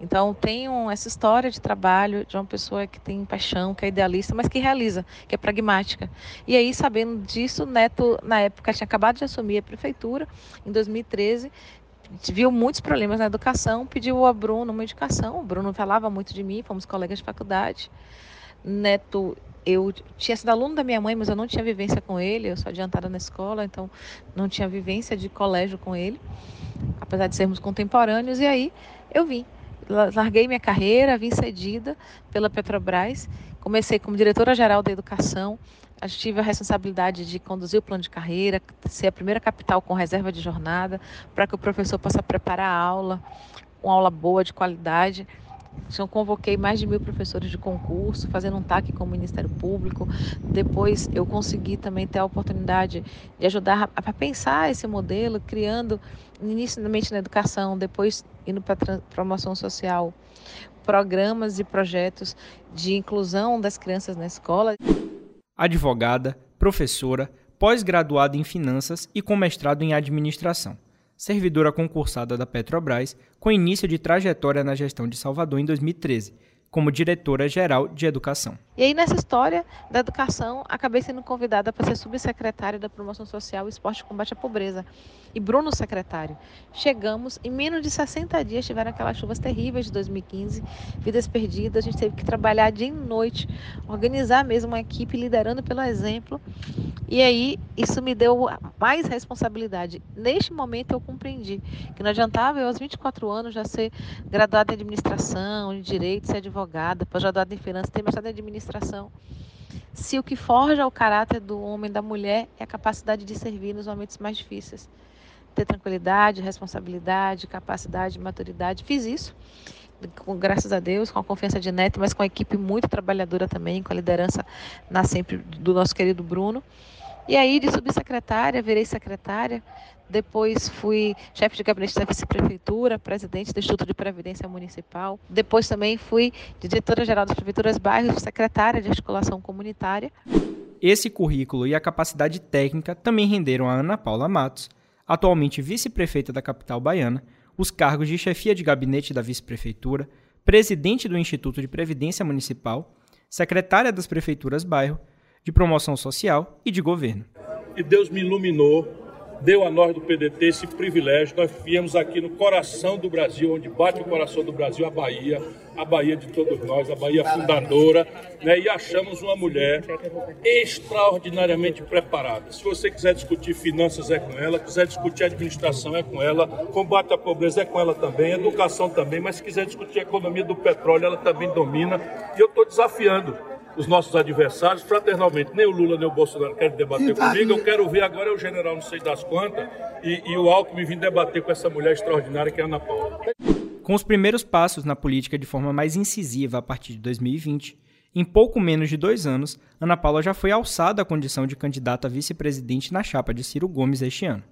Então, tenho essa história de trabalho de uma pessoa que tem paixão, que é idealista, mas que realiza, que é pragmática. E aí, sabendo disso, Neto, na época, tinha acabado de assumir a prefeitura, em 2013, viu muitos problemas na educação, pediu a Bruno uma indicação. O Bruno falava muito de mim, fomos colegas de faculdade. Neto, eu tinha sido aluno da minha mãe, mas eu não tinha vivência com ele, eu sou adiantada na escola, então não tinha vivência de colégio com ele, apesar de sermos contemporâneos. E aí eu vim larguei minha carreira, vim cedida pela Petrobras, comecei como diretora-geral da educação, tive a responsabilidade de conduzir o plano de carreira, ser a primeira capital com reserva de jornada, para que o professor possa preparar a aula, uma aula boa, de qualidade. Então, convoquei mais de mil professores de concurso, fazendo um TAC com o Ministério Público. Depois, eu consegui também ter a oportunidade de ajudar a, a pensar esse modelo, criando, inicialmente na educação, depois indo para promoção social, programas e projetos de inclusão das crianças na escola. Advogada, professora, pós-graduada em finanças e com mestrado em administração servidora concursada da Petrobras, com início de trajetória na gestão de Salvador em 2013, como diretora-geral de educação. E aí, nessa história da educação, acabei sendo convidada para ser subsecretária da Promoção Social, Esporte e Combate à Pobreza. E Bruno, secretário. Chegamos, em menos de 60 dias, tiveram aquelas chuvas terríveis de 2015, vidas perdidas. A gente teve que trabalhar dia e noite, organizar mesmo uma equipe, liderando pelo exemplo. E aí, isso me deu mais responsabilidade. Neste momento, eu compreendi que não adiantava eu, aos 24 anos, já ser graduada em administração, em direito, ser advogada, pós-graduada em finanças, ter mestrado em administração administração. Se o que forja o caráter do homem e da mulher é a capacidade de servir nos momentos mais difíceis. Ter tranquilidade, responsabilidade, capacidade, maturidade. Fiz isso, com, graças a Deus, com a confiança de Neto, mas com a equipe muito trabalhadora também, com a liderança na sempre do nosso querido Bruno. E aí, de subsecretária, virei secretária, depois fui chefe de gabinete da vice-prefeitura, presidente do Instituto de Previdência Municipal. Depois também fui diretora-geral das prefeituras bairros, secretária de articulação comunitária. Esse currículo e a capacidade técnica também renderam a Ana Paula Matos, atualmente vice-prefeita da capital baiana, os cargos de chefia de gabinete da vice-prefeitura, presidente do Instituto de Previdência Municipal, secretária das prefeituras bairro, de promoção social e de governo. E Deus me iluminou deu a nós do PDT esse privilégio. Nós viemos aqui no coração do Brasil, onde bate o coração do Brasil, a Bahia, a Bahia de todos nós, a Bahia fundadora, né? e achamos uma mulher extraordinariamente preparada. Se você quiser discutir finanças, é com ela, quiser discutir administração, é com ela, combate à pobreza é com ela também, educação também, mas se quiser discutir a economia do petróleo, ela também domina. E eu estou desafiando os nossos adversários, fraternalmente. Nem o Lula nem o Bolsonaro querem debater comigo. Eu quero ver agora o general, não sei das quantas, e, e o Alckmin vir debater com essa mulher extraordinária que é a Ana Paula. Com os primeiros passos na política de forma mais incisiva a partir de 2020, em pouco menos de dois anos, Ana Paula já foi alçada à condição de candidata a vice-presidente na chapa de Ciro Gomes este ano.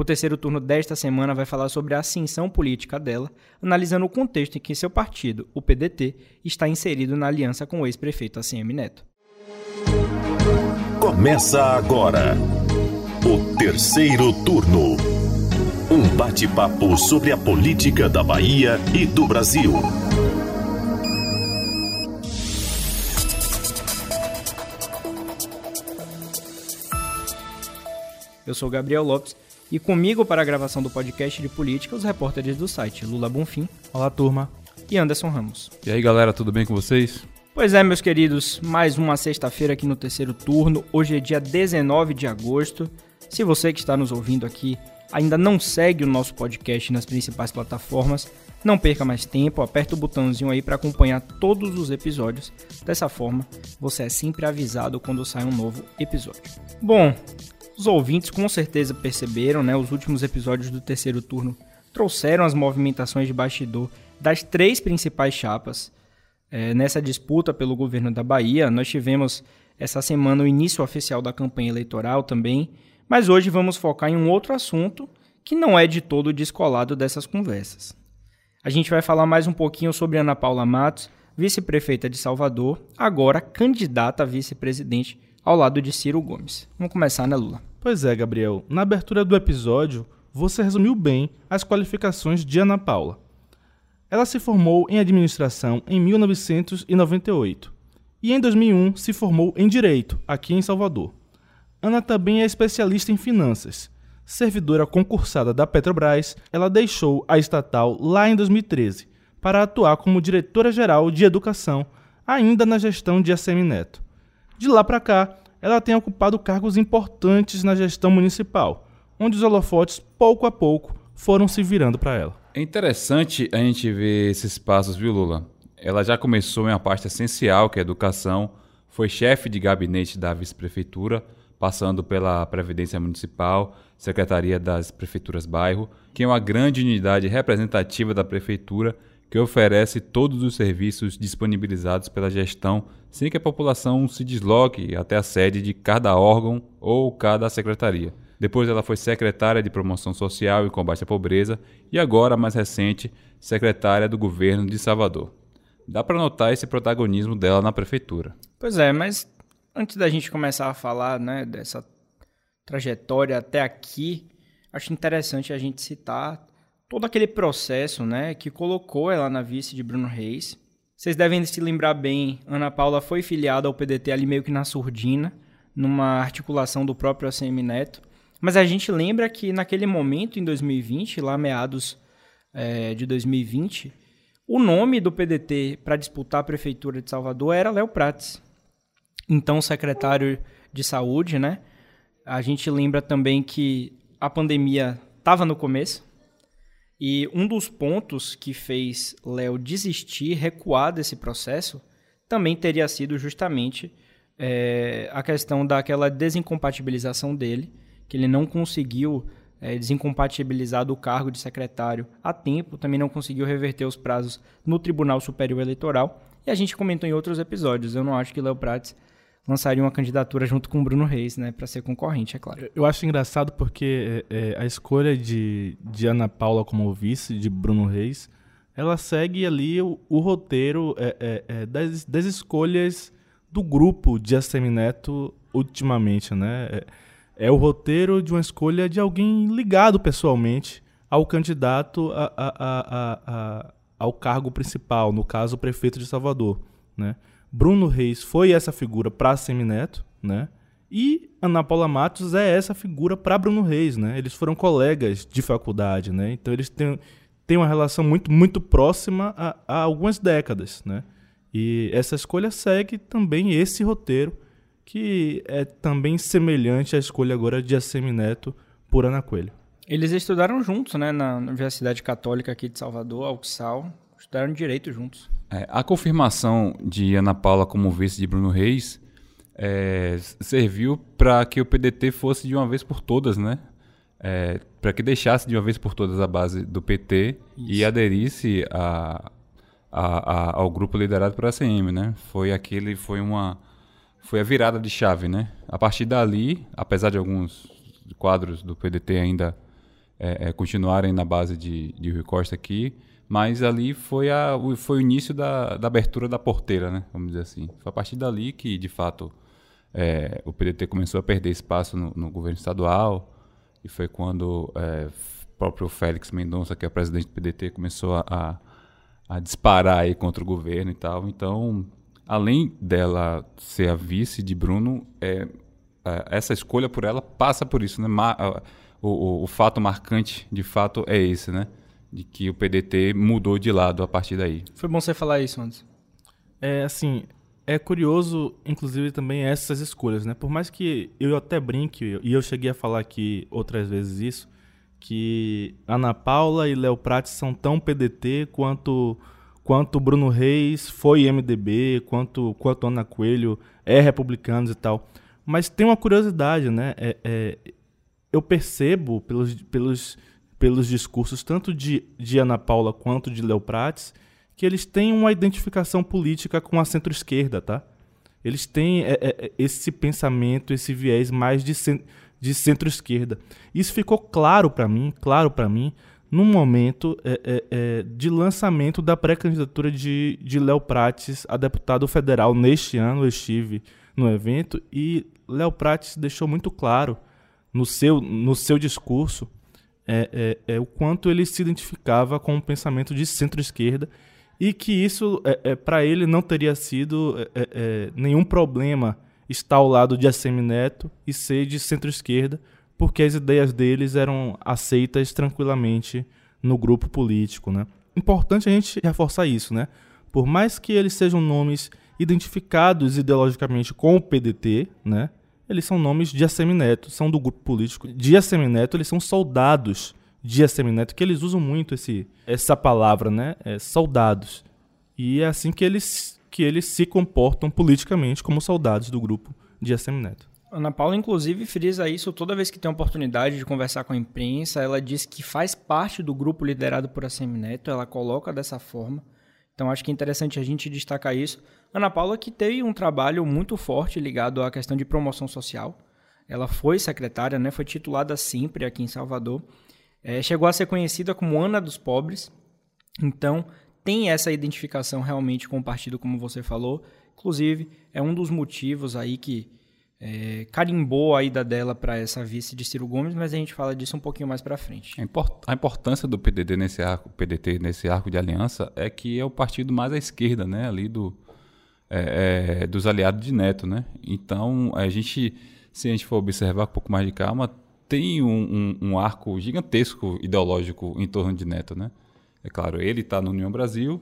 O terceiro turno desta semana vai falar sobre a ascensão política dela, analisando o contexto em que seu partido, o PDT, está inserido na aliança com o ex-prefeito ACM Neto. Começa agora o terceiro turno. Um bate-papo sobre a política da Bahia e do Brasil. Eu sou Gabriel Lopes e comigo para a gravação do podcast de política, os repórteres do site Lula Bonfim. Olá, turma. E Anderson Ramos. E aí, galera, tudo bem com vocês? Pois é, meus queridos, mais uma sexta-feira aqui no terceiro turno. Hoje é dia 19 de agosto. Se você que está nos ouvindo aqui ainda não segue o nosso podcast nas principais plataformas, não perca mais tempo, aperta o botãozinho aí para acompanhar todos os episódios. Dessa forma, você é sempre avisado quando sai um novo episódio. Bom, os ouvintes com certeza perceberam, né? Os últimos episódios do terceiro turno trouxeram as movimentações de bastidor das três principais chapas. É, nessa disputa pelo governo da Bahia, nós tivemos essa semana o início oficial da campanha eleitoral também, mas hoje vamos focar em um outro assunto que não é de todo descolado dessas conversas. A gente vai falar mais um pouquinho sobre Ana Paula Matos, vice-prefeita de Salvador, agora candidata a vice-presidente ao lado de Ciro Gomes. Vamos começar, né, Lula? Pois é, Gabriel. Na abertura do episódio, você resumiu bem as qualificações de Ana Paula. Ela se formou em administração em 1998 e em 2001 se formou em direito aqui em Salvador. Ana também é especialista em finanças. Servidora concursada da Petrobras, ela deixou a estatal lá em 2013 para atuar como diretora-geral de educação, ainda na gestão de ACM Neto. De lá para cá, ela tem ocupado cargos importantes na gestão municipal, onde os holofotes, pouco a pouco, foram se virando para ela. É interessante a gente ver esses passos, viu, Lula? Ela já começou em uma parte essencial, que é a educação, foi chefe de gabinete da vice-prefeitura, passando pela Previdência Municipal, Secretaria das Prefeituras Bairro, que é uma grande unidade representativa da prefeitura que oferece todos os serviços disponibilizados pela gestão sem que a população se desloque até a sede de cada órgão ou cada secretaria. Depois ela foi secretária de Promoção Social e Combate à Pobreza e agora, mais recente, secretária do governo de Salvador. Dá para notar esse protagonismo dela na prefeitura. Pois é, mas antes da gente começar a falar né, dessa trajetória até aqui, acho interessante a gente citar todo aquele processo né, que colocou ela na vice de Bruno Reis. Vocês devem se lembrar bem, Ana Paula foi filiada ao PDT ali meio que na surdina, numa articulação do próprio ACM Neto. Mas a gente lembra que naquele momento, em 2020, lá meados é, de 2020, o nome do PDT para disputar a prefeitura de Salvador era Léo Prates, então secretário de saúde, né? A gente lembra também que a pandemia estava no começo, e um dos pontos que fez Léo desistir, recuar desse processo, também teria sido justamente é, a questão daquela desincompatibilização dele, que ele não conseguiu é, desincompatibilizar do cargo de secretário a tempo, também não conseguiu reverter os prazos no Tribunal Superior Eleitoral. E a gente comentou em outros episódios. Eu não acho que Léo Prates lançaria uma candidatura junto com o Bruno Reis, né, para ser concorrente, é claro. Eu acho engraçado porque é, é, a escolha de, de Ana Paula como vice de Bruno Reis, ela segue ali o, o roteiro é, é, é das, das escolhas do grupo de ACM Neto ultimamente, né? É, é, o roteiro de uma escolha de alguém ligado pessoalmente ao candidato a, a, a, ao cargo principal, no caso o prefeito de Salvador, né? Bruno Reis foi essa figura para Semineto, né? E Ana Paula Matos é essa figura para Bruno Reis, né? Eles foram colegas de faculdade, né? Então eles têm, têm uma relação muito, muito próxima há, há algumas décadas, né? E essa escolha segue também esse roteiro, que é também semelhante à escolha agora de Assemineto por Ana Coelho. Eles estudaram juntos, né? Na Universidade Católica aqui de Salvador, a UXAL. Estudaram direito juntos. É, a confirmação de Ana Paula como vice de Bruno Reis é, serviu para que o PDT fosse de uma vez por todas, né? É, para que deixasse de uma vez por todas a base do PT Isso. e aderisse a, a, a, ao grupo liderado por ACM, né? Foi aquele, foi uma, foi a virada de chave, né? A partir dali, apesar de alguns quadros do PDT ainda é, é, continuarem na base de, de Rui Costa aqui, mas ali foi, a, foi o início da, da abertura da porteira, né? Vamos dizer assim. Foi a partir dali que, de fato, é, o PDT começou a perder espaço no, no governo estadual. E foi quando é, o próprio Félix Mendonça, que é o presidente do PDT, começou a, a, a disparar aí contra o governo e tal. Então, além dela ser a vice de Bruno, é, é, essa escolha por ela passa por isso, né? O, o, o fato marcante, de fato, é esse, né? De que o PDT mudou de lado a partir daí. Foi bom você falar isso antes. É, assim, é curioso, inclusive, também essas escolhas, né? Por mais que eu até brinque, e eu cheguei a falar aqui outras vezes isso, que Ana Paula e Léo Prates são tão PDT quanto quanto Bruno Reis foi MDB, quanto, quanto Ana Coelho é republicano e tal. Mas tem uma curiosidade, né? É, é, eu percebo pelos, pelos pelos discursos tanto de, de Ana Paula quanto de Léo Prates, que eles têm uma identificação política com a centro-esquerda, tá? Eles têm é, é, é esse pensamento, esse viés mais de, de centro-esquerda. Isso ficou claro para mim, claro para mim, no momento é, é, é, de lançamento da pré-candidatura de, de Léo Prates a deputado federal neste ano. Eu estive no evento e Léo Prates deixou muito claro no seu, no seu discurso é, é, é o quanto ele se identificava com o pensamento de centro-esquerda e que isso, é, é para ele, não teria sido é, nenhum problema estar ao lado de Assemi Neto e ser de centro-esquerda, porque as ideias deles eram aceitas tranquilamente no grupo político, né? Importante a gente reforçar isso, né? Por mais que eles sejam nomes identificados ideologicamente com o PDT, né? Eles são nomes de Assemineto, são do grupo político de Assemineto, eles são soldados de Assemineto, que eles usam muito esse, essa palavra, né? É, soldados. E é assim que eles, que eles se comportam politicamente como soldados do grupo de Assemineto. Ana Paula, inclusive, frisa isso toda vez que tem oportunidade de conversar com a imprensa. Ela diz que faz parte do grupo liderado por Assemineto, ela coloca dessa forma. Então, acho que é interessante a gente destacar isso. Ana Paula, que teve um trabalho muito forte ligado à questão de promoção social. Ela foi secretária, né, foi titulada sempre aqui em Salvador. É, chegou a ser conhecida como Ana dos Pobres. Então, tem essa identificação realmente com o partido, como você falou. Inclusive, é um dos motivos aí que é, carimbou a ida dela para essa vice de Ciro Gomes, mas a gente fala disso um pouquinho mais para frente. A importância do PDT nesse arco, PDT nesse arco de aliança é que é o partido mais à esquerda, né, ali do é, é, dos aliados de Neto, né? Então a gente, se a gente for observar com um pouco mais de calma, tem um, um, um arco gigantesco ideológico em torno de Neto, né? É claro, ele está no União Brasil,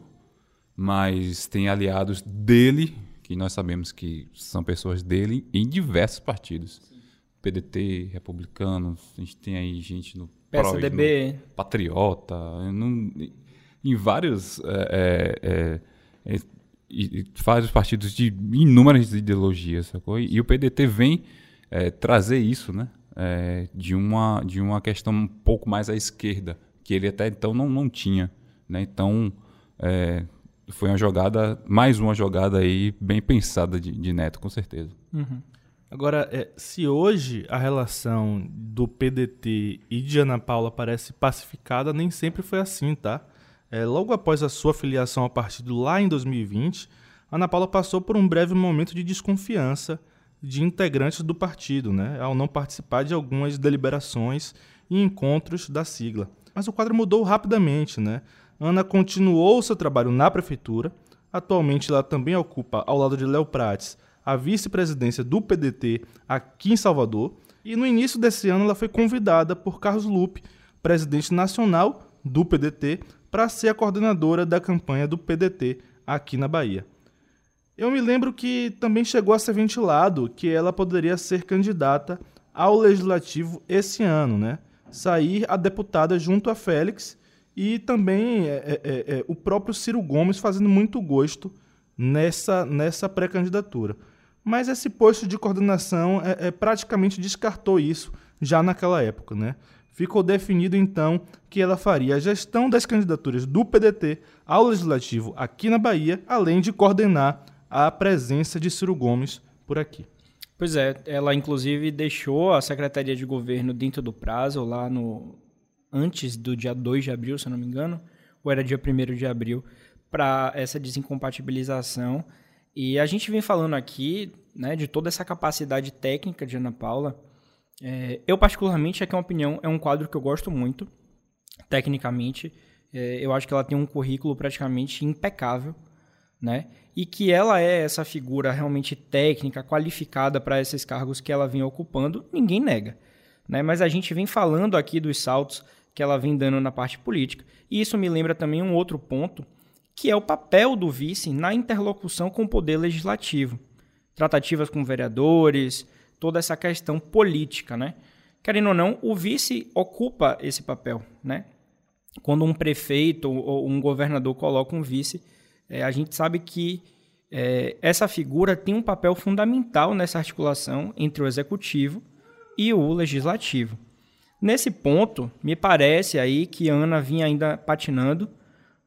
mas tem aliados dele que nós sabemos que são pessoas dele em diversos partidos. Sim. PDT, republicanos, a gente tem aí gente no PSDB, no Patriota, no, em vários é, é, é, vários partidos de inúmeras ideologias, sacou? E, o PDT vem é, trazer isso, né? É, de uma de uma questão um pouco mais à esquerda, que ele até então não, não tinha, né? Então é, foi uma jogada, mais uma jogada aí bem pensada de, de Neto, com certeza. Uhum. Agora, é, se hoje a relação do PDT e de Ana Paula parece pacificada, nem sempre foi assim, tá? É, logo após a sua filiação ao partido lá em 2020, Ana Paula passou por um breve momento de desconfiança de integrantes do partido, né, ao não participar de algumas deliberações e encontros da sigla. Mas o quadro mudou rapidamente, né? Ana continuou seu trabalho na prefeitura. Atualmente, ela também ocupa, ao lado de Léo Prates, a vice-presidência do PDT aqui em Salvador. E no início desse ano, ela foi convidada por Carlos Lupe, presidente nacional do PDT, para ser a coordenadora da campanha do PDT aqui na Bahia. Eu me lembro que também chegou a ser ventilado que ela poderia ser candidata ao legislativo esse ano, né? Sair a deputada junto a Félix e também é, é, é, é, o próprio Ciro Gomes fazendo muito gosto nessa, nessa pré-candidatura. Mas esse posto de coordenação é, praticamente descartou isso já naquela época. Né? Ficou definido então que ela faria a gestão das candidaturas do PDT ao Legislativo aqui na Bahia, além de coordenar a presença de Ciro Gomes por aqui. Pois é, ela inclusive deixou a Secretaria de Governo dentro do prazo, lá no, antes do dia 2 de abril, se eu não me engano, ou era dia 1 de abril, para essa desincompatibilização. E a gente vem falando aqui né, de toda essa capacidade técnica de Ana Paula. É, eu, particularmente, aqui é uma opinião, é um quadro que eu gosto muito, tecnicamente. É, eu acho que ela tem um currículo praticamente impecável, né? E que ela é essa figura realmente técnica, qualificada para esses cargos que ela vem ocupando, ninguém nega. Né? Mas a gente vem falando aqui dos saltos que ela vem dando na parte política. E isso me lembra também um outro ponto, que é o papel do vice na interlocução com o poder legislativo. Tratativas com vereadores, toda essa questão política, né? Querendo ou não, o vice ocupa esse papel, né? Quando um prefeito ou um governador coloca um vice, é, a gente sabe que é, essa figura tem um papel fundamental nessa articulação entre o executivo e o legislativo. Nesse ponto, me parece aí que Ana vinha ainda patinando.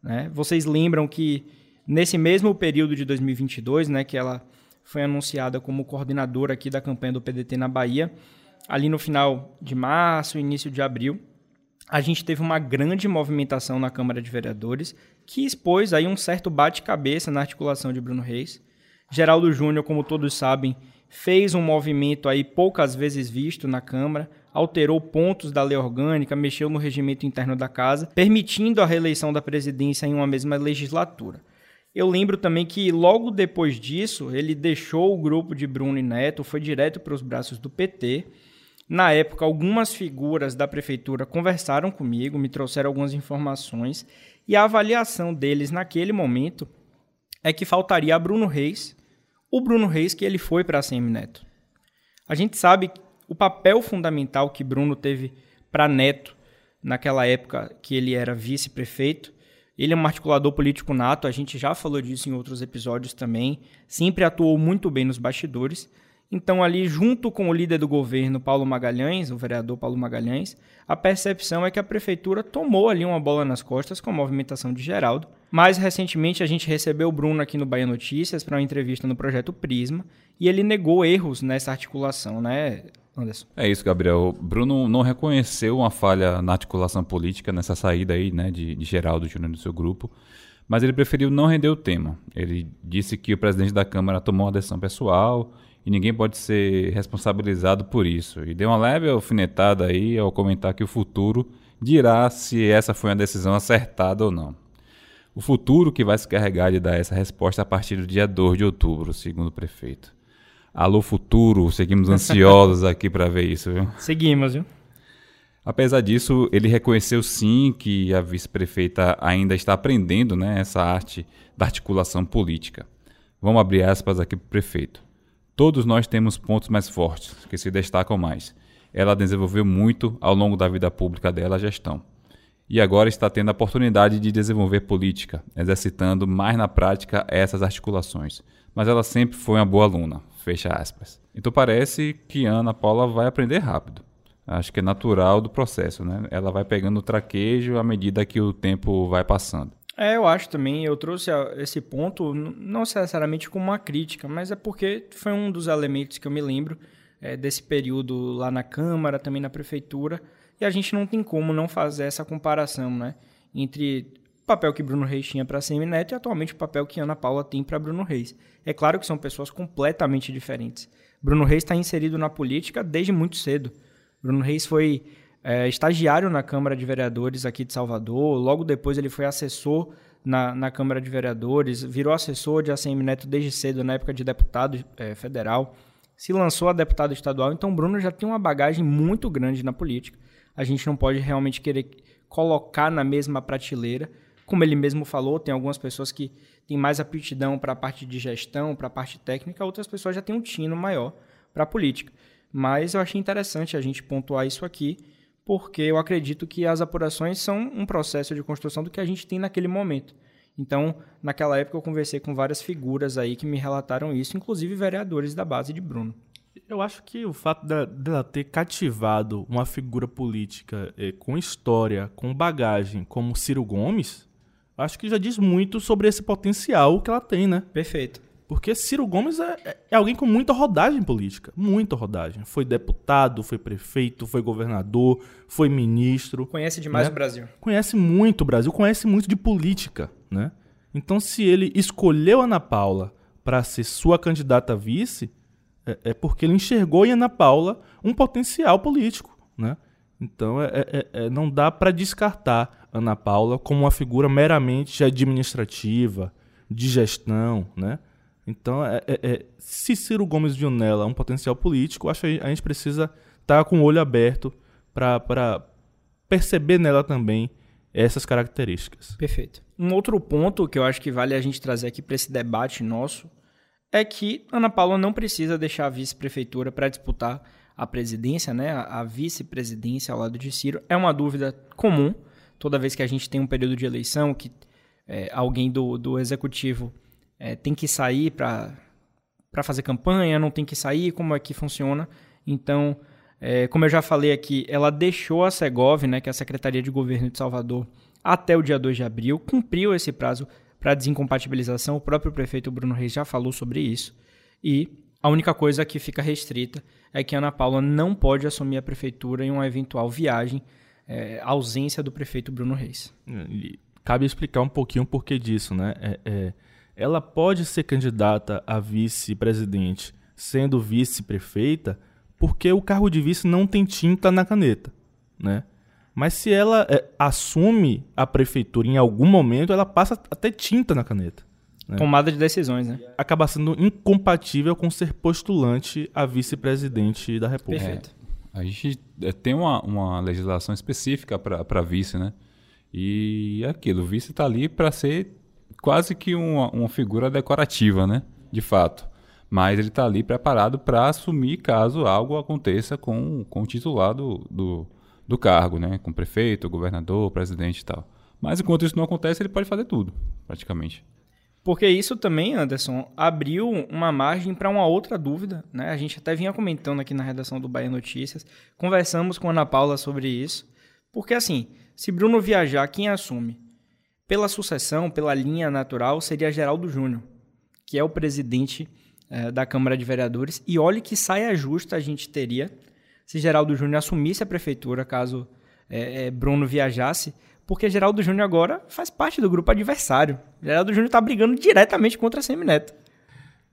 Né? Vocês lembram que nesse mesmo período de 2022, né, que ela foi anunciada como coordenadora aqui da campanha do PDT na Bahia, ali no final de março, início de abril, a gente teve uma grande movimentação na Câmara de Vereadores que expôs aí um certo bate-cabeça na articulação de Bruno Reis. Geraldo Júnior, como todos sabem, fez um movimento aí poucas vezes visto na Câmara, alterou pontos da lei orgânica, mexeu no regimento interno da casa, permitindo a reeleição da presidência em uma mesma legislatura. Eu lembro também que logo depois disso, ele deixou o grupo de Bruno e Neto, foi direto para os braços do PT. Na época, algumas figuras da prefeitura conversaram comigo, me trouxeram algumas informações, e a avaliação deles naquele momento é que faltaria a Bruno Reis, o Bruno Reis que ele foi para a CM Neto. A gente sabe o papel fundamental que Bruno teve para Neto naquela época que ele era vice-prefeito. Ele é um articulador político nato, a gente já falou disso em outros episódios também. Sempre atuou muito bem nos bastidores. Então, ali, junto com o líder do governo, Paulo Magalhães, o vereador Paulo Magalhães, a percepção é que a prefeitura tomou ali uma bola nas costas com a movimentação de Geraldo. Mais recentemente, a gente recebeu o Bruno aqui no Bahia Notícias para uma entrevista no projeto Prisma e ele negou erros nessa articulação, né, Anderson? É isso, Gabriel. Bruno não reconheceu uma falha na articulação política nessa saída aí, né, de, de Geraldo Júnior do seu grupo, mas ele preferiu não render o tema. Ele disse que o presidente da Câmara tomou uma decisão pessoal e ninguém pode ser responsabilizado por isso. E deu uma leve alfinetada aí ao comentar que o futuro dirá se essa foi uma decisão acertada ou não. O futuro que vai se carregar de dar essa resposta a partir do dia 2 de outubro, segundo o prefeito. Alô futuro, seguimos ansiosos aqui para ver isso, viu? Seguimos, viu? Apesar disso, ele reconheceu sim que a vice-prefeita ainda está aprendendo né, essa arte da articulação política. Vamos abrir aspas aqui para o prefeito. Todos nós temos pontos mais fortes, que se destacam mais. Ela desenvolveu muito ao longo da vida pública dela a gestão. E agora está tendo a oportunidade de desenvolver política, exercitando mais na prática essas articulações. Mas ela sempre foi uma boa aluna, fecha aspas. Então parece que Ana Paula vai aprender rápido. Acho que é natural do processo, né? Ela vai pegando o traquejo à medida que o tempo vai passando. É, eu acho também, eu trouxe esse ponto não necessariamente como uma crítica, mas é porque foi um dos elementos que eu me lembro é, desse período lá na Câmara, também na Prefeitura, e a gente não tem como não fazer essa comparação, né? Entre papel que Bruno Reis tinha para a Semineto e atualmente o papel que Ana Paula tem para Bruno Reis. É claro que são pessoas completamente diferentes. Bruno Reis está inserido na política desde muito cedo. Bruno Reis foi é, estagiário na Câmara de Vereadores aqui de Salvador. Logo depois ele foi assessor na, na Câmara de Vereadores, virou assessor de ACM Neto desde cedo, na época de deputado é, federal. Se lançou a deputado estadual. Então Bruno já tem uma bagagem muito grande na política. A gente não pode realmente querer colocar na mesma prateleira. Como ele mesmo falou, tem algumas pessoas que têm mais aptidão para a parte de gestão, para a parte técnica, outras pessoas já têm um tino maior para a política. Mas eu achei interessante a gente pontuar isso aqui porque eu acredito que as apurações são um processo de construção do que a gente tem naquele momento. Então, naquela época eu conversei com várias figuras aí que me relataram isso, inclusive vereadores da base de Bruno. Eu acho que o fato dela ter cativado uma figura política eh, com história, com bagagem, como Ciro Gomes, acho que já diz muito sobre esse potencial que ela tem, né? Perfeito. Porque Ciro Gomes é, é, alguém com muita rodagem política. Muita rodagem. Foi deputado, foi prefeito, foi governador, foi ministro. Conhece demais né? o Brasil. Conhece muito o Brasil, conhece muito de política. Né? Então, se ele escolheu Ana Paula para ser sua candidata a vice, é, é, porque ele enxergou em Ana Paula um potencial político. Né? Então, é, é, é não dá para descartar Ana Paula como uma figura meramente administrativa, de gestão, né? Então, é, é, é, se Ciro Gomes viu nela um potencial político, acho que a gente precisa estar tá com o olho aberto para perceber nela também essas características. Perfeito. Um outro ponto que eu acho que vale a gente trazer aqui para esse debate nosso é que Ana Paula não precisa deixar a vice-prefeitura para disputar a presidência, né? A vice-presidência ao lado de Ciro. É uma dúvida comum toda vez que a gente tem um período de eleição que é, alguém do, do executivo é, tem que sair para fazer campanha, não tem que sair, como é que funciona. Então, é, como eu já falei aqui, ela deixou a Segov, né, que é a Secretaria de Governo de Salvador, até o dia 2 de abril, cumpriu esse prazo para desincompatibilização, o próprio prefeito Bruno Reis já falou sobre isso, e a única coisa que fica restrita é que Ana Paula não pode assumir a prefeitura em uma eventual viagem, é, ausência do prefeito Bruno Reis. Cabe explicar um pouquinho o porquê disso, né? É, é ela pode ser candidata a vice-presidente sendo vice-prefeita porque o cargo de vice não tem tinta na caneta, né? Mas se ela é, assume a prefeitura em algum momento, ela passa a ter tinta na caneta. Né? Tomada de decisões, né? Acaba sendo incompatível com ser postulante a vice-presidente da República. Perfeito. É, a gente é, tem uma, uma legislação específica para vice, né? E é aquilo, o vice está ali para ser quase que uma, uma figura decorativa, né? De fato. Mas ele está ali preparado para assumir caso algo aconteça com, com o titular do, do, do cargo, né? Com o prefeito, o governador, o presidente e tal. Mas enquanto isso não acontece, ele pode fazer tudo, praticamente. Porque isso também, Anderson, abriu uma margem para uma outra dúvida, né? A gente até vinha comentando aqui na redação do Bahia Notícias, conversamos com a Ana Paula sobre isso, porque assim, se Bruno viajar, quem assume? Pela sucessão, pela linha natural, seria Geraldo Júnior, que é o presidente é, da Câmara de Vereadores, e olhe que saia justa a gente teria se Geraldo Júnior assumisse a prefeitura, caso é, Bruno viajasse, porque Geraldo Júnior agora faz parte do grupo adversário. Geraldo Júnior está brigando diretamente contra a Semineto.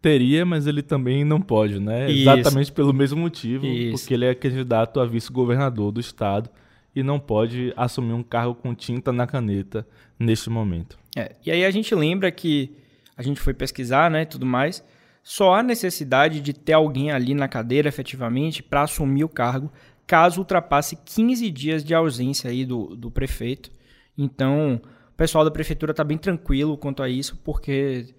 Teria, mas ele também não pode, né? Isso. Exatamente pelo mesmo motivo, Isso. porque ele é candidato a vice-governador do estado e não pode assumir um cargo com tinta na caneta neste momento. É, e aí a gente lembra que a gente foi pesquisar, né, tudo mais, só há necessidade de ter alguém ali na cadeira efetivamente para assumir o cargo, caso ultrapasse 15 dias de ausência aí do, do prefeito. Então, o pessoal da prefeitura está bem tranquilo quanto a isso, porque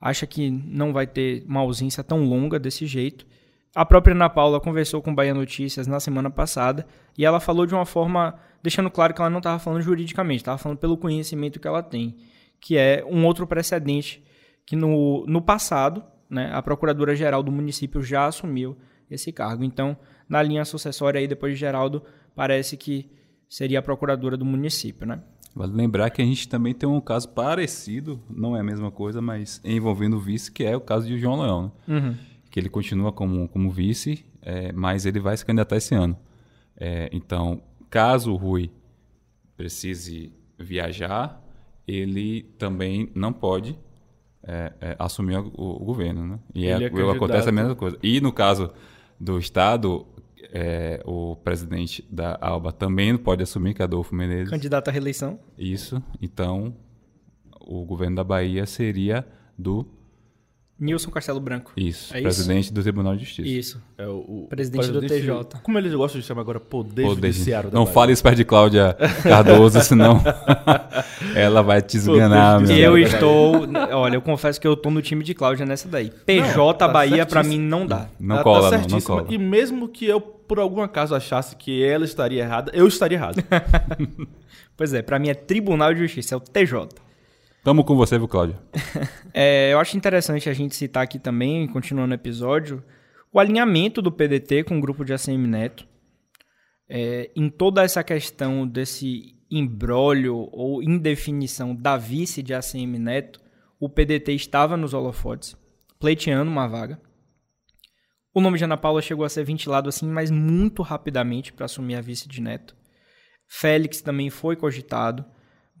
acha que não vai ter uma ausência tão longa desse jeito. A própria Ana Paula conversou com o Bahia Notícias na semana passada e ela falou de uma forma, deixando claro que ela não estava falando juridicamente, estava falando pelo conhecimento que ela tem, que é um outro precedente que no, no passado né, a Procuradora-Geral do município já assumiu esse cargo. Então, na linha sucessória aí, depois de Geraldo, parece que seria a Procuradora do município, né? Vale lembrar que a gente também tem um caso parecido, não é a mesma coisa, mas envolvendo o vice, que é o caso de João Leão, né? uhum. que ele continua como, como vice, é, mas ele vai se candidatar esse ano. É, então, caso o Rui precise viajar, ele também não pode é, é, assumir o, o, governo. Né? E é, é acontece a mesma coisa. E no caso do Estado, é, o presidente da ALBA também pode assumir, que é Adolfo Menezes. Candidato à reeleição. Isso. Então, o governo da Bahia seria do Nilson Castelo Branco. Isso, é presidente isso? do Tribunal de Justiça. Isso. É o, o presidente, presidente, do TJ. Como eles gostam de chamar agora Poder, poder Judiciário Não fale isso perto de Cláudia Cardoso, senão ela vai te esganar. Eu estou... Olha, eu confesso que eu estou no time de Cláudia nessa daí. PJ não, tá Bahia, para mim, não dá. Não, não cola, tá não, não cola. E mesmo que eu, por algum acaso, achasse que ela estaria errada, eu estaria errado. pois é, para mim é Tribunal de Justiça, é o TJ. Tamo com você, viu, Cláudio? é, eu acho interessante a gente citar aqui também, continuando o episódio, o alinhamento do PDT com o grupo de ACM Neto. É, em toda essa questão desse embrólio ou indefinição da vice de ACM Neto, o PDT estava nos holofotes, pleiteando uma vaga. O nome de Ana Paula chegou a ser ventilado assim, mas muito rapidamente para assumir a vice de Neto. Félix também foi cogitado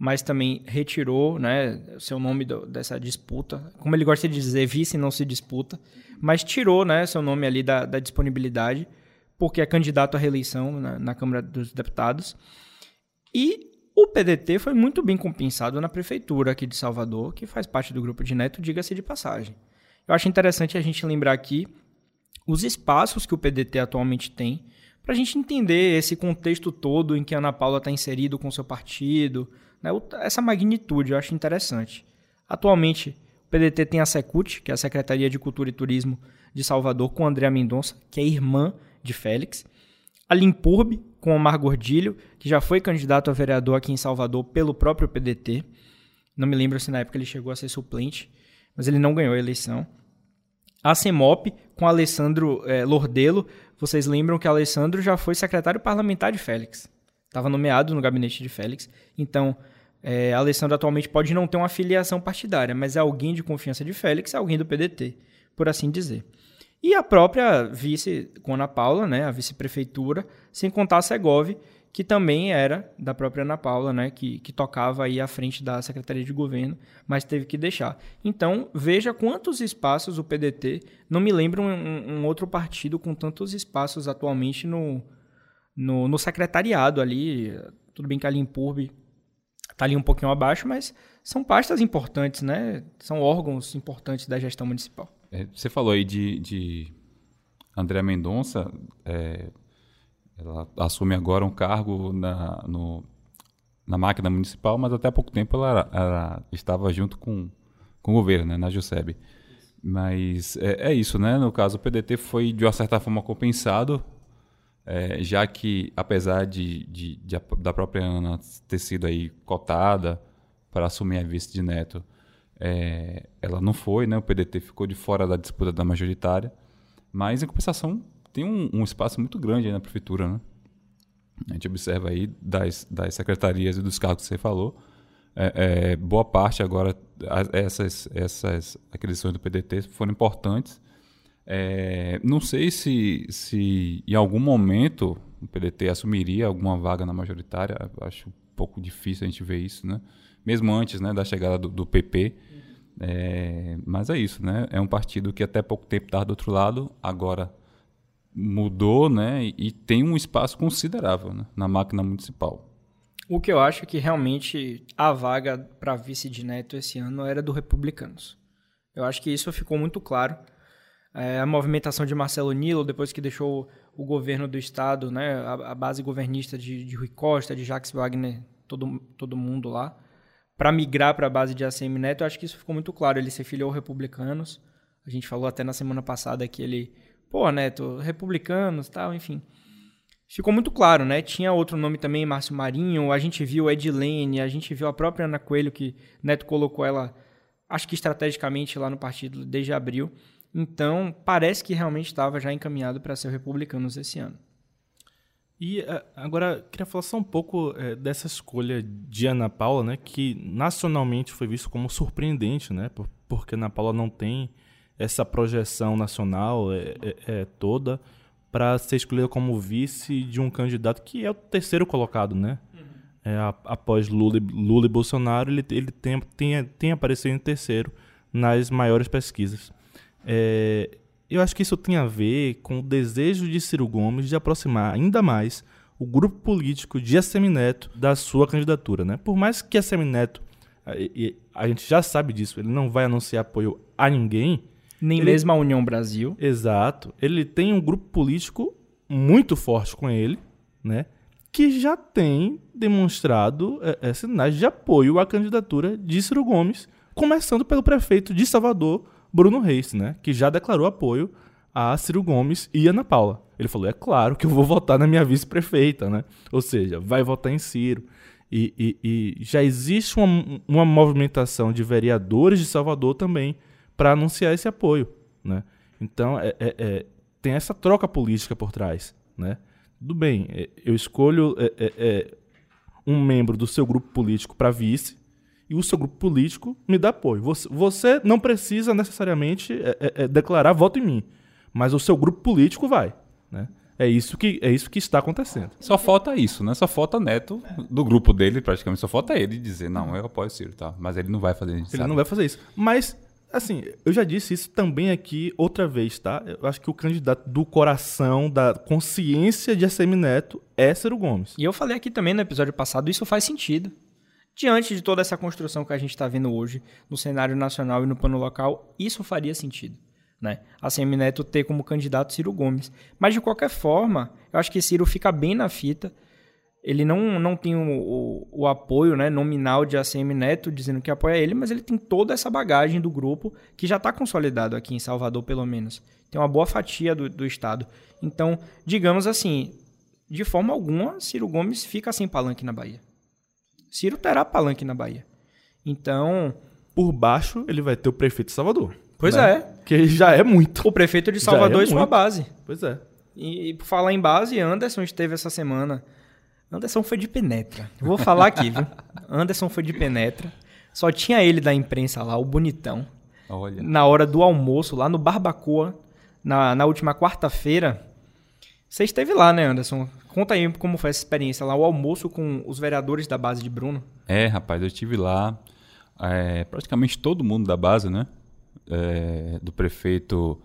mas também retirou né, seu nome do, dessa disputa. Como ele gosta de dizer, vice não se disputa, mas tirou né, seu nome ali da, da disponibilidade, porque é candidato à reeleição na, na, Câmara dos Deputados. E o PDT foi muito bem compensado na prefeitura aqui de Salvador, que faz parte do grupo de Neto, diga-se de passagem. Eu acho interessante a gente lembrar aqui os espaços que o PDT atualmente tem, para a gente entender esse contexto todo em que a Ana Paula está inserido com seu partido, né? Essa magnitude eu acho interessante. Atualmente, o PDT tem a Secult, que é a Secretaria de Cultura e Turismo de Salvador, com Andréa Mendonça, que é irmã de Félix. A Limpurb, com Omar Gordilho, que já foi candidato a vereador aqui em Salvador pelo próprio PDT. Não me lembro se na época ele chegou a ser suplente, mas ele não ganhou a eleição. A CEMOP, com Alessandro é, Lordelo. Vocês lembram que Alessandro já foi secretário parlamentar de Félix. Estava nomeado no gabinete de Félix. Então, é, Alessandro atualmente pode não ter uma filiação partidária, mas é alguém de confiança de Félix, é alguém do PDT, por assim dizer. E a própria vice, Ana Paula, né, a vice-prefeitura, sem contar a Segov, que também era da própria Ana Paula, né, que, que tocava aí à frente da Secretaria de Governo, mas teve que deixar. Então, veja quantos espaços o PDT, não me lembro um, um outro partido com tantos espaços atualmente no, no, no secretariado ali, tudo bem que a Limpurb está ali um pouquinho abaixo, mas são pastas importantes, né, são órgãos importantes da gestão municipal. É, você falou aí de, de André Mendonça, é, ela assume agora um cargo na, no, na máquina municipal, mas até há pouco tempo ela, ela estava junto com, com o governo, né, na JUSEB. Mas é, é, isso, né? No caso, o PDT foi de uma certa forma compensado, é, já que apesar de, de, de, da própria Ana ter sido aí cotada para assumir a vice de Neto, é, ela não foi, né? O PDT ficou de fora da disputa da majoritária, mas em compensação tem um, um espaço muito grande na prefeitura, né? A gente observa aí das, das secretarias e dos cargos que você falou, é, é, boa parte agora, essas, essas aquisições do PDT foram importantes. É, não sei se, se em algum momento o PDT assumiria alguma vaga na majoritária, acho um pouco difícil a gente ver isso, né? Mesmo antes né, da chegada do, do PP. É, mas é isso, né? É um partido que até pouco tempo estava do outro lado, agora mudou, né? E tem um espaço considerável né, na máquina municipal. O que eu acho que realmente a vaga para vice de Neto esse ano era do Republicanos. Eu acho que isso ficou muito claro. É, a movimentação de Marcelo Nilo, depois que deixou o governo do estado, né, a, a base governista de, de Rui Costa, de Jacques Wagner, todo, todo mundo lá, para migrar para a base de ACM Neto, eu acho que isso ficou muito claro. Ele se filiou republicanos. A gente falou até na semana passada que ele pô, Neto, republicanos tal, enfim. Ficou muito claro, né? Tinha outro nome também, Márcio Marinho, a gente viu Edilene, a gente viu a própria Ana Coelho, que Neto colocou ela, acho que estrategicamente lá no partido desde abril. Então, parece que realmente estava já encaminhado para ser o Republicanos esse ano. E é, agora, queria falar só um pouco é, dessa escolha de Ana Paula, né? Que nacionalmente foi visto como surpreendente, né? Porque Ana Paula não tem essa projeção nacional é, é, é toda para ser escolhida como vice de um candidato que é o terceiro colocado, né? Uhum. É, após Lula, Lula e Bolsonaro, ele, ele tem, tem, tem aparecido em terceiro nas maiores pesquisas. É, eu acho que isso tem a ver com o desejo de Ciro Gomes de aproximar ainda mais o grupo político de Assemineto da sua candidatura. Né? Por mais que Assemineto, a, a gente já sabe disso, ele não vai anunciar apoio a ninguém, nem ele... mesmo a União Brasil. Exato. Ele tem um grupo político muito forte com ele, né? Que já tem demonstrado é, é, sinais de apoio à candidatura de Ciro Gomes, começando pelo prefeito de Salvador, Bruno Reis, né? Que já declarou apoio a Ciro Gomes e Ana Paula. Ele falou: é claro que eu vou votar na minha vice-prefeita, né? Ou seja, vai votar em Ciro. E, e, e já existe uma, uma movimentação de vereadores de Salvador também para anunciar esse apoio, né? Então é, é, é, tem essa troca política por trás, né? Tudo bem, é, eu escolho é, um membro do seu grupo político para vice e o seu grupo político me dá apoio. Você, você não precisa necessariamente declarar voto em mim, mas o seu grupo político vai, né? É isso que é isso que está acontecendo. Só falta isso, né? Só falta Neto do grupo dele, praticamente só falta ele dizer não, eu apoio o Ciro, tá? Mas ele não vai fazer isso. Ele sabe? não vai fazer isso. Mas Assim, eu já disse isso também aqui outra vez, tá? Eu acho que o candidato do coração, da consciência de ACM Neto é Ciro Gomes. E eu falei aqui também no episódio passado, isso faz sentido. Diante de toda essa construção que a gente está vendo hoje no cenário nacional e no plano local, isso faria sentido. Né? A ACM Neto ter como candidato Ciro Gomes. Mas de qualquer forma, eu acho que Ciro fica bem na fita ele não, não tem o, o, o, apoio né, nominal de ACM Neto dizendo que apoia ele, mas ele tem toda essa bagagem do grupo que já está consolidado aqui em Salvador, pelo menos. Tem uma boa fatia do, do Estado. Então, digamos assim, de forma alguma, Ciro Gomes fica sem palanque na Bahia. Ciro terá palanque na Bahia. Então. Por baixo, ele vai ter o prefeito de Salvador. Pois né? é. Que já é muito. O prefeito de Salvador é e sua base. Pois é. E, e por falar em base, Anderson esteve essa semana Anderson foi de penetra. vou falar aqui, viu? Anderson foi de penetra. Só tinha ele da imprensa lá, o bonitão. Olha. Na hora do almoço, lá no Barbacoa, na, na última quarta-feira. Você esteve lá, né, Anderson? Conta aí como foi essa experiência lá, o almoço com os vereadores da base de Bruno. É, rapaz, eu estive lá. É, praticamente todo mundo da base, né? É, do prefeito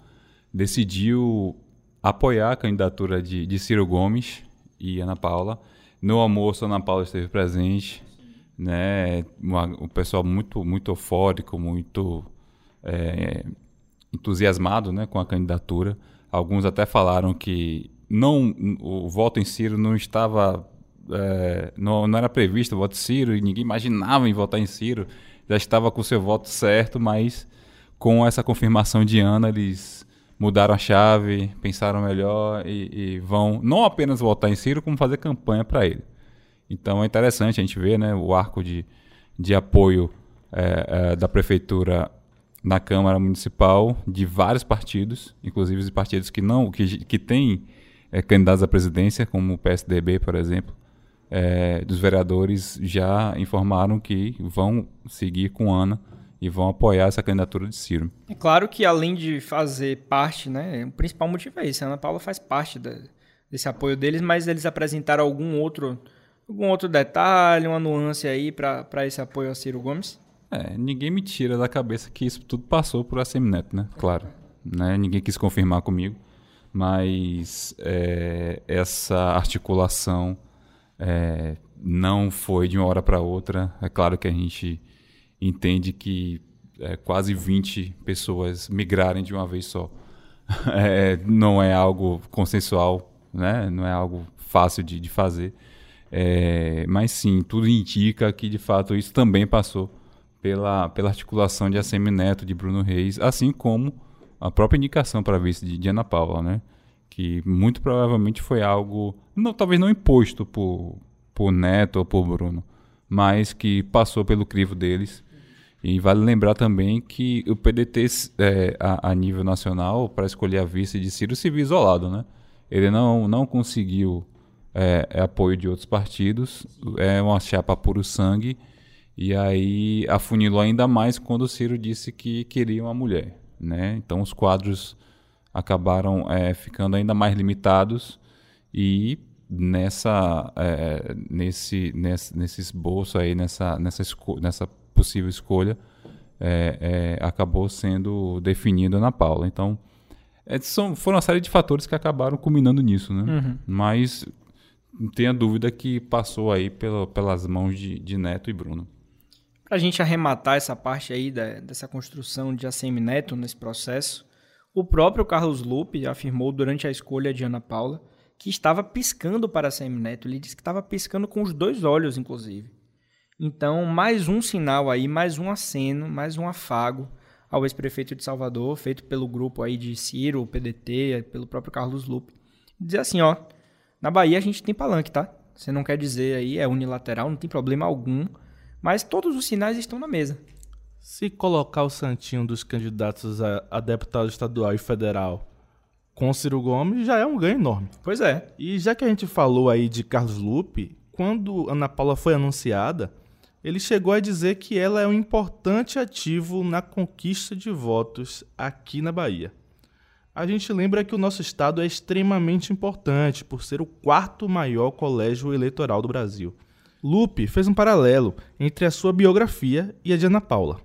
decidiu apoiar a candidatura de, de Ciro Gomes e Ana Paula. No almoço, Ana Paula esteve presente, né? o pessoal muito, muito eufórico, muito é, entusiasmado, né, com a candidatura. Alguns até falaram que não o voto em Ciro não estava é, não, não era previsto o voto em Ciro e ninguém imaginava em votar em Ciro. Já estava com o seu voto certo mas com essa confirmação de Ana eles mudaram a chave pensaram melhor e, e vão não apenas votar em Ciro como fazer campanha para ele. Então é interessante a gente ver né o arco de, de apoio é, é, da prefeitura na Câmara Municipal de vários partidos, inclusive os partidos que não que, que têm é, candidatos à presidência, como o PSDB, por exemplo, é, dos vereadores já informaram que vão seguir com Ana e vão apoiar essa candidatura de Ciro. É claro que além de fazer parte, né, o principal motivo é esse, a Ana Paula faz parte da, desse apoio deles, mas eles apresentaram algum outro algum outro detalhe, uma nuance aí para esse apoio a Ciro Gomes? É, ninguém me tira da cabeça que isso tudo passou por ACM Neto, né? Claro. Né? Ninguém quis confirmar comigo mas é, essa articulação é, não foi de uma hora para outra. É claro que a gente entende que é, quase 20 pessoas migrarem de uma vez só é, não é algo consensual, né? não é algo fácil de, de fazer. É, mas sim, tudo indica que de fato isso também passou pela, pela articulação de ACM Neto, de Bruno Reis, assim como a própria indicação para vice de, Ana Paula, né? Que muito provavelmente foi algo, não, talvez não imposto por, por Neto ou por Bruno, mas que passou pelo crivo deles. E vale lembrar também que o PDT, é, a, a, nível nacional, para escolher a vice de Ciro, se viu isolado, né? Ele não, não conseguiu é, é apoio de outros partidos, é uma chapa puro sangue, e aí afunilou ainda mais quando o Ciro disse que queria uma mulher. Né? Então os quadros acabaram é, ficando ainda mais limitados e nessa é, nesse, nesse nesse esboço aí nessa nessa nessa possível escolha é, é, acabou sendo definido na Paula então é, são foram uma série de fatores que acabaram culminando nisso né uhum. mas não tenha dúvida que passou aí pela, pelas mãos de, de Neto e Bruno para a gente arrematar essa parte aí da, dessa construção de ACM Neto nesse processo, o próprio Carlos Lupe afirmou durante a escolha de Ana Paula que estava piscando para ACM Neto. Ele disse que estava piscando com os dois olhos, inclusive. Então, mais um sinal aí, mais um aceno, mais um afago ao ex-prefeito de Salvador, feito pelo grupo aí de Ciro, o PDT, pelo próprio Carlos Lupe. Dizer assim, ó, na Bahia a gente tem palanque, tá? Você não quer dizer aí, é unilateral, não tem problema algum mas todos os sinais estão na mesa. Se colocar o santinho dos candidatos a, a deputado estadual e federal com Ciro Gomes, já é um ganho enorme. Pois é. E já que a gente falou aí de Carlos Lupe, quando Ana Paula foi anunciada, ele chegou a dizer que ela é um importante ativo na conquista de votos aqui na Bahia. A gente lembra que o nosso estado é extremamente importante por ser o quarto maior colégio eleitoral do Brasil. Lupe fez um paralelo entre a sua biografia e a de Ana Paula.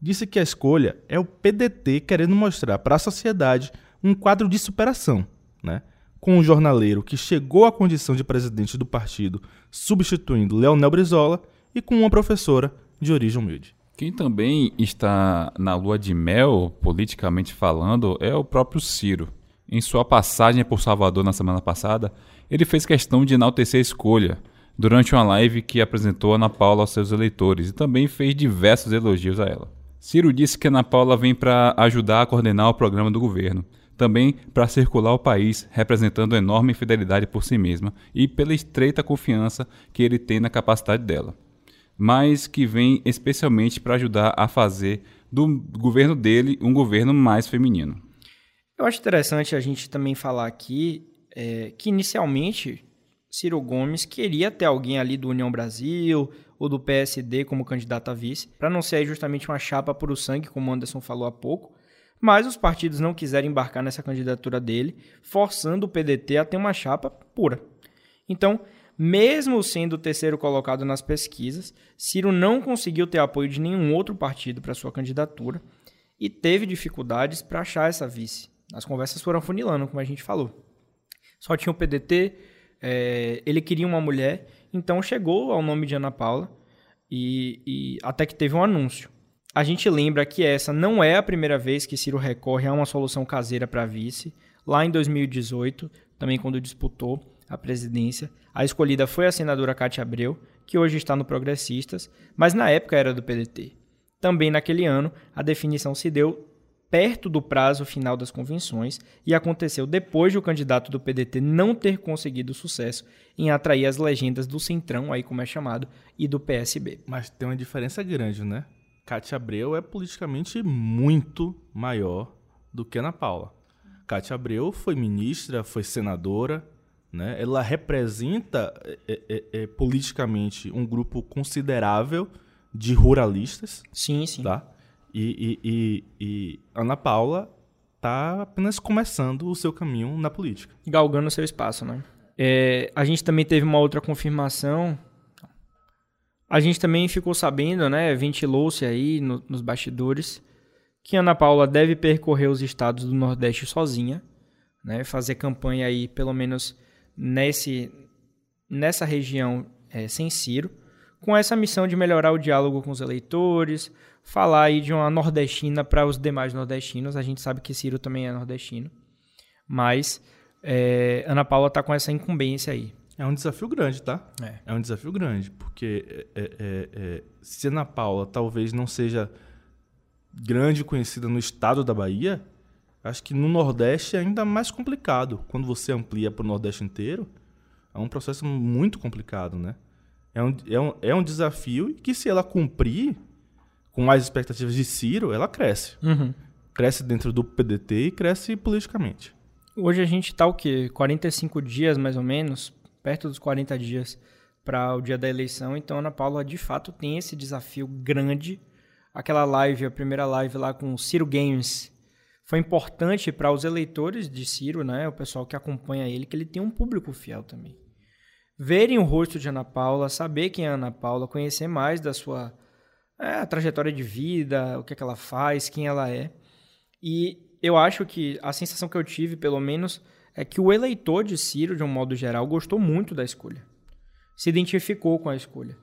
Disse que a escolha é o PDT querendo mostrar para a sociedade um quadro de superação, né? com um jornaleiro que chegou à condição de presidente do partido, substituindo Leonel Brizola, e com uma professora de origem humilde. Quem também está na lua de mel, politicamente falando, é o próprio Ciro. Em sua passagem por Salvador na semana passada, ele fez questão de enaltecer a escolha, durante uma live que apresentou Ana Paula aos seus eleitores e também fez diversos elogios a ela. Ciro disse que Ana Paula vem para ajudar a coordenar o programa do governo, também para circular o país, representando enorme fidelidade por si mesma e pela estreita confiança que ele tem na capacidade dela, mas que vem especialmente para ajudar a fazer do governo dele um governo mais feminino. Eu acho interessante a gente também falar aqui é, que inicialmente Ciro Gomes queria ter alguém ali do União Brasil ou do PSD como candidato a vice, para não ser justamente uma chapa por o sangue, como o Anderson falou há pouco, mas os partidos não quiseram embarcar nessa candidatura dele, forçando o PDT a ter uma chapa pura. Então, mesmo sendo o terceiro colocado nas pesquisas, Ciro não conseguiu ter apoio de nenhum outro partido para sua candidatura e teve dificuldades para achar essa vice. As conversas foram funilando, como a gente falou. Só tinha o PDT, é, ele queria uma mulher, então chegou ao nome de Ana Paula e, e até que teve um anúncio. A gente lembra que essa não é a primeira vez que Ciro recorre a uma solução caseira para vice. Lá em 2018, também quando disputou a presidência, a escolhida foi a senadora Cátia Abreu, que hoje está no Progressistas, mas na época era do PDT. Também naquele ano, a definição se deu perto do prazo final das convenções e aconteceu depois de o candidato do PDT não ter conseguido sucesso em atrair as legendas do Centrão, aí como é chamado, e do PSB. Mas tem uma diferença grande, né? Cátia Abreu é politicamente muito maior do que Ana Paula. Cátia Abreu foi ministra, foi senadora, né? Ela representa é, é, é, politicamente um grupo considerável de ruralistas. Sim, sim. Tá? E, e, e, e Ana Paula está apenas começando o seu caminho na política. Galgando seu espaço, né? É, a gente também teve uma outra confirmação. A gente também ficou sabendo, né? Ventilou-se aí no, nos bastidores que Ana Paula deve percorrer os estados do Nordeste sozinha, né? Fazer campanha aí, pelo menos nesse, nessa região é, sem Ciro, com essa missão de melhorar o diálogo com os eleitores, falar aí de uma nordestina para os demais nordestinos. A gente sabe que Ciro também é nordestino, mas é, Ana Paula está com essa incumbência aí. É um desafio grande, tá? É. É um desafio grande, porque é, é, é, se Ana Paula talvez não seja grande conhecida no estado da Bahia, Acho que no Nordeste é ainda mais complicado. Quando você amplia para o Nordeste inteiro, é um processo muito complicado, né? É um, é um, é um desafio e que se ela cumprir com as expectativas de Ciro, ela cresce. Uhum. Cresce dentro do PDT e cresce politicamente. Hoje a gente está o quê? 45 dias, mais ou menos, perto dos 40 dias para o dia da eleição. Então, Ana Paula, de fato, tem esse desafio grande. Aquela live, a primeira live lá com o Ciro Games, foi importante para os eleitores de Ciro, né, o pessoal que acompanha ele, que ele tem um público fiel também. Verem o rosto de Ana Paula, saber quem é Ana Paula, conhecer mais da sua é, trajetória de vida, o que, é que ela faz, quem ela é. E eu acho que a sensação que eu tive, pelo menos, é que o eleitor de Ciro, de um modo geral, gostou muito da escolha. Se identificou com a escolha.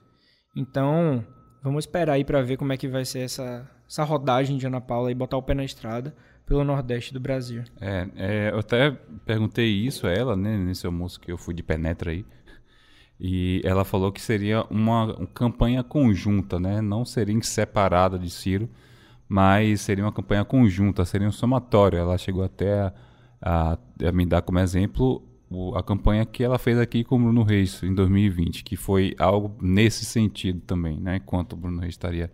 Então, vamos esperar aí para ver como é que vai ser essa, essa rodagem de Ana Paula e botar o pé na estrada pelo Nordeste do Brasil. É, é, eu até perguntei isso a ela, né, nesse almoço que eu fui de penetra aí. E ela falou que seria uma, uma campanha conjunta, né? Não seria separada de Ciro, mas seria uma campanha conjunta, seria um somatório. Ela chegou até a, a, a me dar como exemplo o, a campanha que ela fez aqui com o Bruno Reis em 2020, que foi algo nesse sentido também, né? Enquanto o Bruno Reis estaria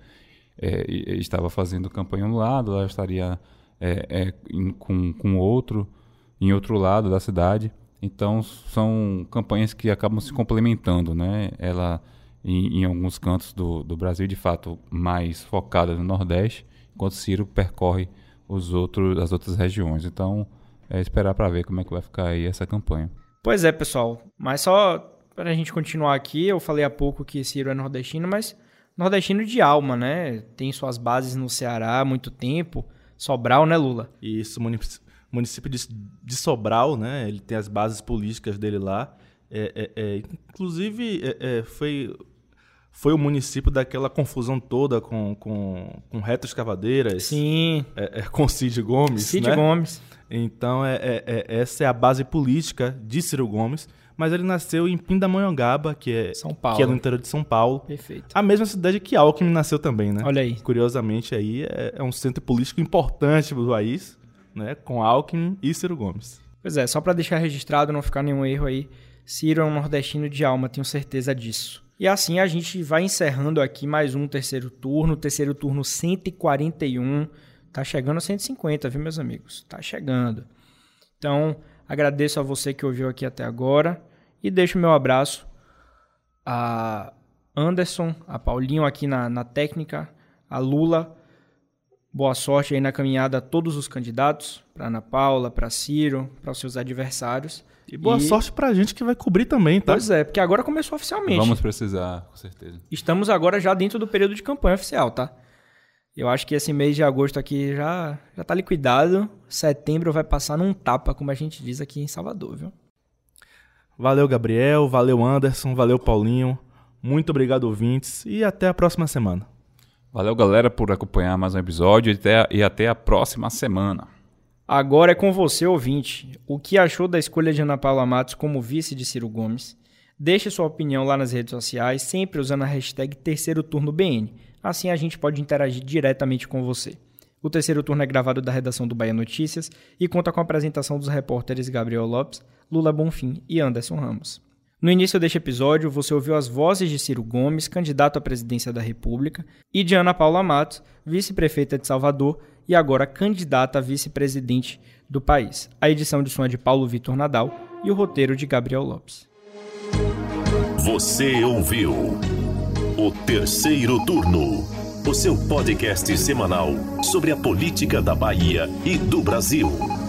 é, estava fazendo campanha um lado, ela estaria é, é, com, com outro em outro lado da cidade. Então são campanhas que acabam se complementando, né? Ela em, em alguns cantos do, do Brasil de fato mais focada no Nordeste, enquanto Ciro percorre os outros as outras regiões. Então é esperar para ver como é que vai ficar aí essa campanha. Pois é, pessoal. Mas só para a gente continuar aqui, eu falei há pouco que Ciro é nordestino, mas nordestino de alma, né? Tem suas bases no Ceará há muito tempo Sobral, né, Lula? Isso, município de, de Sobral, né? Ele tem as bases políticas dele lá. É, é, é, inclusive, é, é, foi, foi o município daquela confusão toda com, com, com Reto Escavadeiras. Sim. É, com Cid Gomes. Cid né? Gomes. Então, é, essa é a base política de Ciro Gomes mas ele nasceu em Pindamonhangaba, que é, São Paulo. que é no interior de São Paulo. Perfeito. A mesma cidade que Alckmin nasceu também, né? Olha aí. Curiosamente, aí é, é um centro político importante do país, né? Com Alckmin e Ciro Gomes. Pois é, só para deixar registrado, não ficar nenhum erro aí, Ciro é um nordestino de alma, tenho certeza disso. E assim a gente vai encerrando aqui mais um terceiro turno, terceiro turno 141. Tá chegando a 150, viu, meus amigos? Tá chegando. Então, agradeço a você que ouviu aqui até agora. E deixo meu abraço a Anderson, a Paulinho aqui na, na técnica, a Lula, Boa sorte aí na caminhada a todos os candidatos, para Ana Paula, para Ciro, para os seus adversários. E boa sorte pra gente que vai cobrir também, tá? Pois é, porque agora começou oficialmente. Vamos precisar, com certeza. Estamos agora já dentro do período de campanha oficial, tá? Eu acho que esse mês de agosto aqui já, já tá liquidado. Setembro vai passar num tapa, como a gente diz aqui em Salvador, viu? Valeu, Gabriel. Valeu, Anderson. Valeu, Paulinho. Muito obrigado, ouvintes. E até a próxima semana. Valeu, galera, por acompanhar mais um episódio e até, e até a próxima semana. Agora é com você, ouvinte. O que achou da escolha de Ana Paula Matos como vice de Ciro Gomes? Deixe sua opinião lá nas redes sociais, sempre usando a hashtag Terceiro Turno BN. Assim a gente pode interagir diretamente com você. O terceiro turno é gravado da redação do Bahia Notícias e conta com a apresentação dos repórteres Gabriel Lopes, Lula Bonfim e Anderson Ramos. No início deste episódio, você ouviu as vozes de Ciro Gomes, candidato à presidência da República, e de Ana Paula Matos, vice-prefeita de Salvador e agora candidata a vice-presidente do país. A edição de som é de Paulo Vitor Nadal e o roteiro de Gabriel Lopes. Você ouviu o terceiro turno, o seu podcast semanal sobre a política da Bahia e do Brasil.